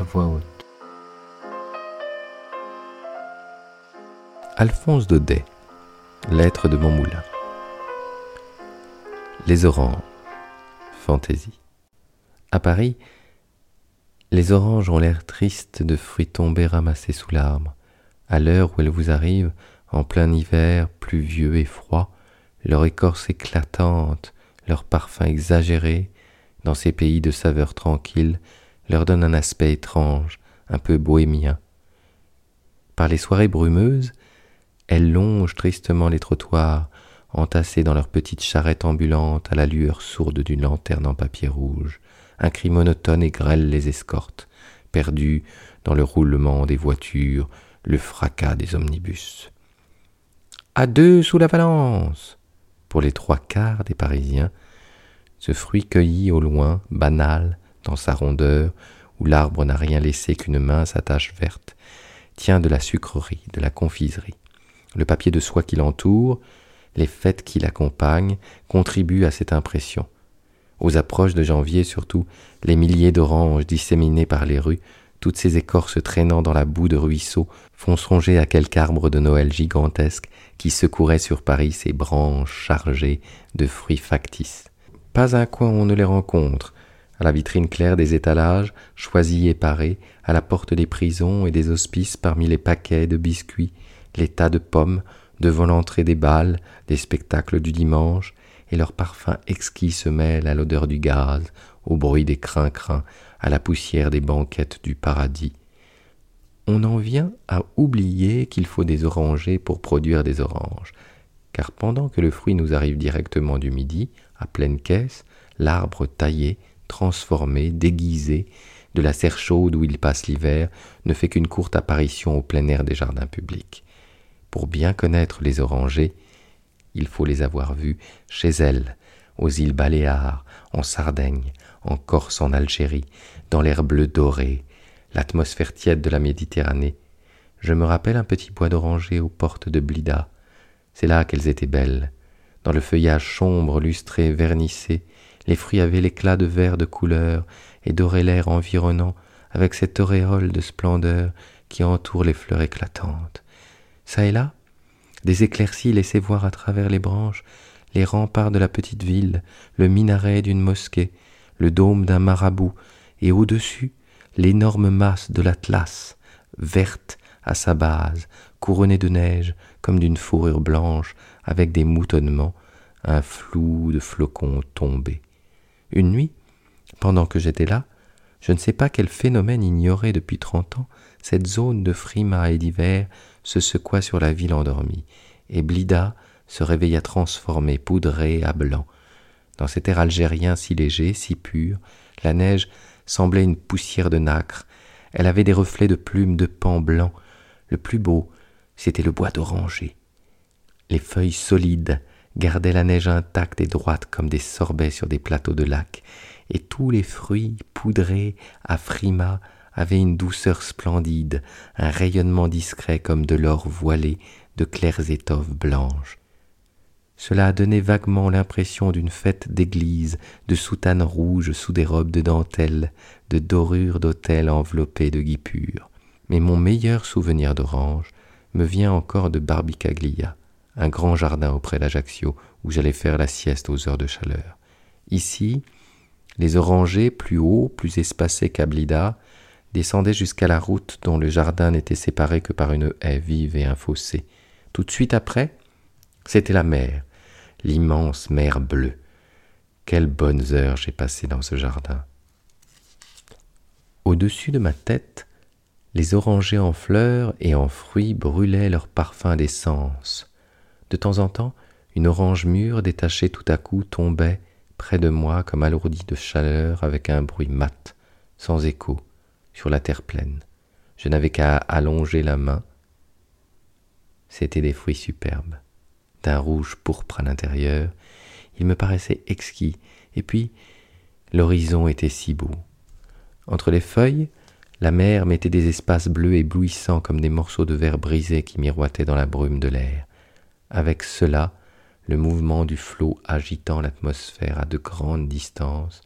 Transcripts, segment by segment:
à voix haute. Alphonse Daudet, Lettre de mon moulin. Les oranges, fantaisie. À Paris, les oranges ont l'air tristes de fruits tombés ramassés sous l'arbre. À l'heure où elles vous arrivent, en plein hiver, pluvieux et froid, leur écorce éclatante, leur parfum exagéré, dans ces pays de saveur tranquille, leur donne un aspect étrange, un peu bohémien. Par les soirées brumeuses, elles longent tristement les trottoirs, entassées dans leurs petites charrettes ambulantes à la lueur sourde d'une lanterne en papier rouge. Un cri monotone et grêle les escorte, perdus dans le roulement des voitures, le fracas des omnibus. À deux sous la Valence Pour les trois quarts des Parisiens, ce fruit cueilli au loin, banal, dans sa rondeur, où l'arbre n'a rien laissé qu'une mince attache verte, tient de la sucrerie, de la confiserie. Le papier de soie qui l'entoure, les fêtes qui l'accompagnent, contribuent à cette impression. Aux approches de janvier surtout, les milliers d'oranges disséminés par les rues, toutes ces écorces traînant dans la boue de ruisseaux, font songer à quelque arbre de Noël gigantesque qui secourait sur Paris ses branches chargées de fruits factices. Pas un coin où on ne les rencontre, à la vitrine claire des étalages, choisis et parés, à la porte des prisons et des hospices parmi les paquets de biscuits, les tas de pommes, devant l'entrée des bals, des spectacles du dimanche, et leur parfum exquis se mêle à l'odeur du gaz, au bruit des crin-crins, à la poussière des banquettes du paradis. On en vient à oublier qu'il faut des orangers pour produire des oranges, car pendant que le fruit nous arrive directement du midi, à pleine caisse, l'arbre taillé, transformé, déguisé, de la serre chaude où il passe l'hiver, ne fait qu'une courte apparition au plein air des jardins publics. Pour bien connaître les orangers, il faut les avoir vus chez elles, aux îles Baléares, en Sardaigne, en Corse, en Algérie, dans l'air bleu doré, l'atmosphère tiède de la Méditerranée. Je me rappelle un petit bois d'oranger aux portes de Blida. C'est là qu'elles étaient belles. Dans le feuillage sombre, lustré, vernissé, les fruits avaient l'éclat de vert de couleur et doraient l'air environnant avec cette auréole de splendeur qui entoure les fleurs éclatantes. Ça et là, des éclaircies laissaient voir à travers les branches les remparts de la petite ville, le minaret d'une mosquée, le dôme d'un marabout, et au-dessus l'énorme masse de l'Atlas, verte à sa base, couronnée de neige comme d'une fourrure blanche, avec des moutonnements, un flou de flocons tombés. Une nuit, pendant que j'étais là, je ne sais pas quel phénomène ignoré depuis trente ans, cette zone de frimas et d'hiver se secoua sur la ville endormie, et Blida se réveilla transformé, poudré à blanc. Dans cet air algérien si léger, si pur, la neige semblait une poussière de nacre, elle avait des reflets de plumes de pan blanc. Le plus beau, c'était le bois d'oranger. Les feuilles solides gardaient la neige intacte et droite comme des sorbets sur des plateaux de lac, et tous les fruits poudrés à frimas avait une douceur splendide, un rayonnement discret comme de l'or voilé de claires étoffes blanches. Cela a donné vaguement l'impression d'une fête d'église, de soutanes rouges sous des robes de dentelle, de dorures d'autel enveloppées de guipures. Mais mon meilleur souvenir d'orange me vient encore de Barbicaglia, un grand jardin auprès d'Ajaccio où j'allais faire la sieste aux heures de chaleur. Ici, les orangers, plus hauts, plus espacés qu'Ablida, descendait jusqu'à la route dont le jardin n'était séparé que par une haie vive et un fossé. Tout de suite après, c'était la mer, l'immense mer bleue. Quelles bonnes heures j'ai passées dans ce jardin. Au-dessus de ma tête, les orangers en fleurs et en fruits brûlaient leur parfum d'essence. De temps en temps, une orange mûre détachée tout à coup tombait près de moi comme alourdie de chaleur avec un bruit mat, sans écho sur la terre pleine. Je n'avais qu'à allonger la main. C'étaient des fruits superbes, d'un rouge pourpre à l'intérieur. Ils me paraissaient exquis, et puis l'horizon était si beau. Entre les feuilles, la mer mettait des espaces bleus éblouissants comme des morceaux de verre brisés qui miroitaient dans la brume de l'air. Avec cela, le mouvement du flot agitant l'atmosphère à de grandes distances,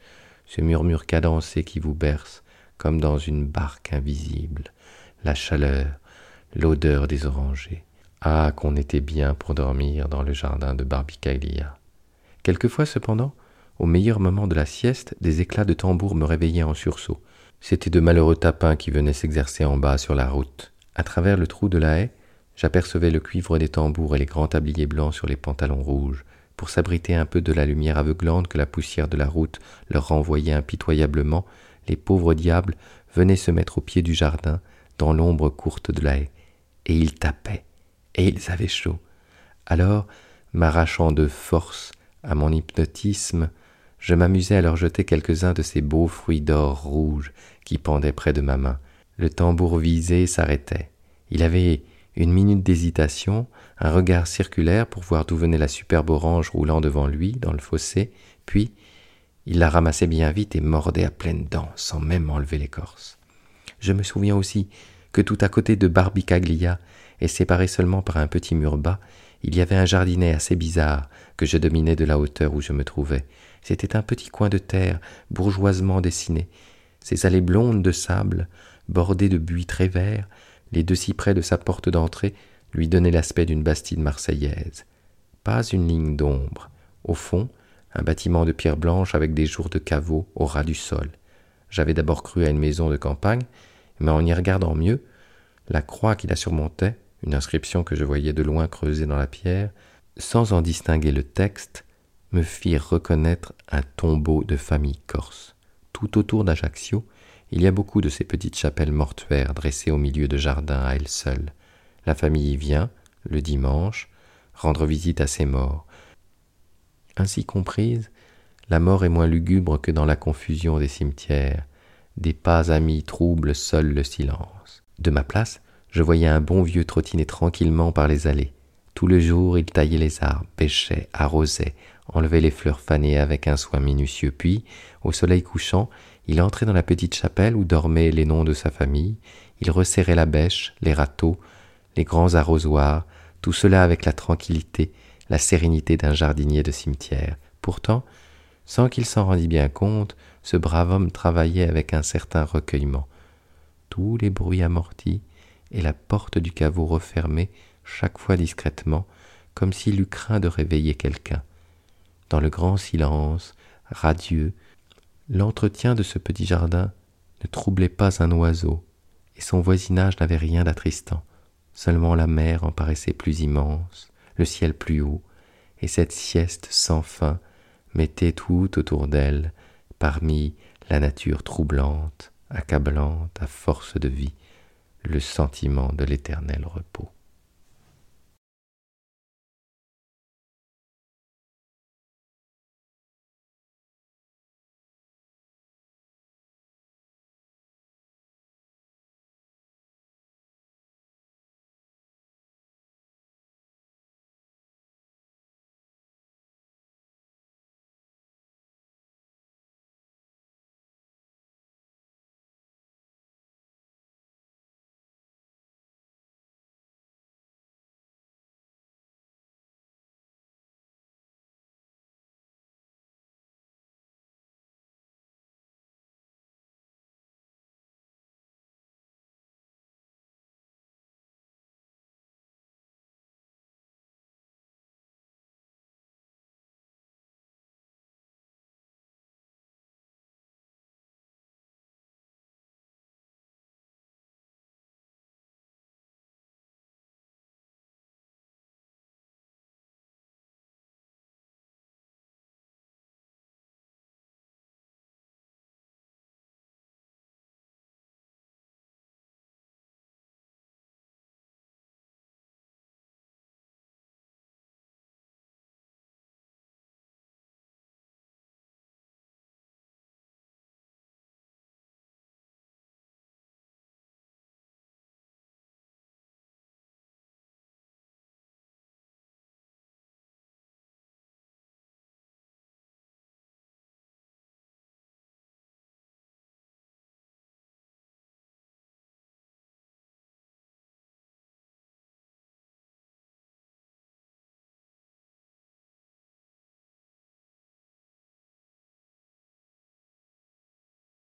ce murmure cadencé qui vous berce, comme dans une barque invisible, la chaleur, l'odeur des orangers. Ah, qu'on était bien pour dormir dans le jardin de Barbicaglia. Quelquefois, cependant, au meilleur moment de la sieste, des éclats de tambour me réveillaient en sursaut. C'étaient de malheureux tapins qui venaient s'exercer en bas sur la route. À travers le trou de la haie, j'apercevais le cuivre des tambours et les grands tabliers blancs sur les pantalons rouges, pour s'abriter un peu de la lumière aveuglante que la poussière de la route leur renvoyait impitoyablement, les pauvres diables venaient se mettre au pied du jardin, dans l'ombre courte de la haie, et ils tapaient, et ils avaient chaud. Alors, m'arrachant de force à mon hypnotisme, je m'amusais à leur jeter quelques-uns de ces beaux fruits d'or rouge qui pendaient près de ma main. Le tambour visé s'arrêtait. Il avait une minute d'hésitation, un regard circulaire pour voir d'où venait la superbe orange roulant devant lui dans le fossé, puis il la ramassait bien vite et mordait à pleines dents sans même enlever l'écorce. Je me souviens aussi que tout à côté de Barbicaglia, et séparé seulement par un petit mur bas, il y avait un jardinet assez bizarre que je dominais de la hauteur où je me trouvais. C'était un petit coin de terre bourgeoisement dessiné. Ses allées blondes de sable, bordées de buis très verts, les deux cyprès de sa porte d'entrée lui donnaient l'aspect d'une bastide marseillaise. Pas une ligne d'ombre. Au fond, un bâtiment de pierre blanche avec des jours de caveau au ras du sol. J'avais d'abord cru à une maison de campagne, mais en y regardant mieux, la croix qui la surmontait, une inscription que je voyais de loin creusée dans la pierre, sans en distinguer le texte, me firent reconnaître un tombeau de famille corse. Tout autour d'Ajaccio, il y a beaucoup de ces petites chapelles mortuaires dressées au milieu de jardins à elles seules. La famille y vient, le dimanche, rendre visite à ses morts. Ainsi comprise, la mort est moins lugubre que dans la confusion des cimetières. Des pas amis troublent seuls le silence. De ma place, je voyais un bon vieux trottiner tranquillement par les allées. Tout le jour, il taillait les arbres, pêchait, arrosait, enlevait les fleurs fanées avec un soin minutieux, puis, au soleil couchant, il entrait dans la petite chapelle où dormaient les noms de sa famille, il resserrait la bêche, les râteaux, les grands arrosoirs, tout cela avec la tranquillité, la sérénité d'un jardinier de cimetière. Pourtant, sans qu'il s'en rendît bien compte, ce brave homme travaillait avec un certain recueillement. Tous les bruits amortis et la porte du caveau refermée chaque fois discrètement, comme s'il eût craint de réveiller quelqu'un. Dans le grand silence, radieux, l'entretien de ce petit jardin ne troublait pas un oiseau, et son voisinage n'avait rien d'attristant. Seulement la mer en paraissait plus immense, le ciel plus haut, et cette sieste sans fin mettait tout autour d'elle, parmi la nature troublante, accablante à force de vie, le sentiment de l'éternel repos.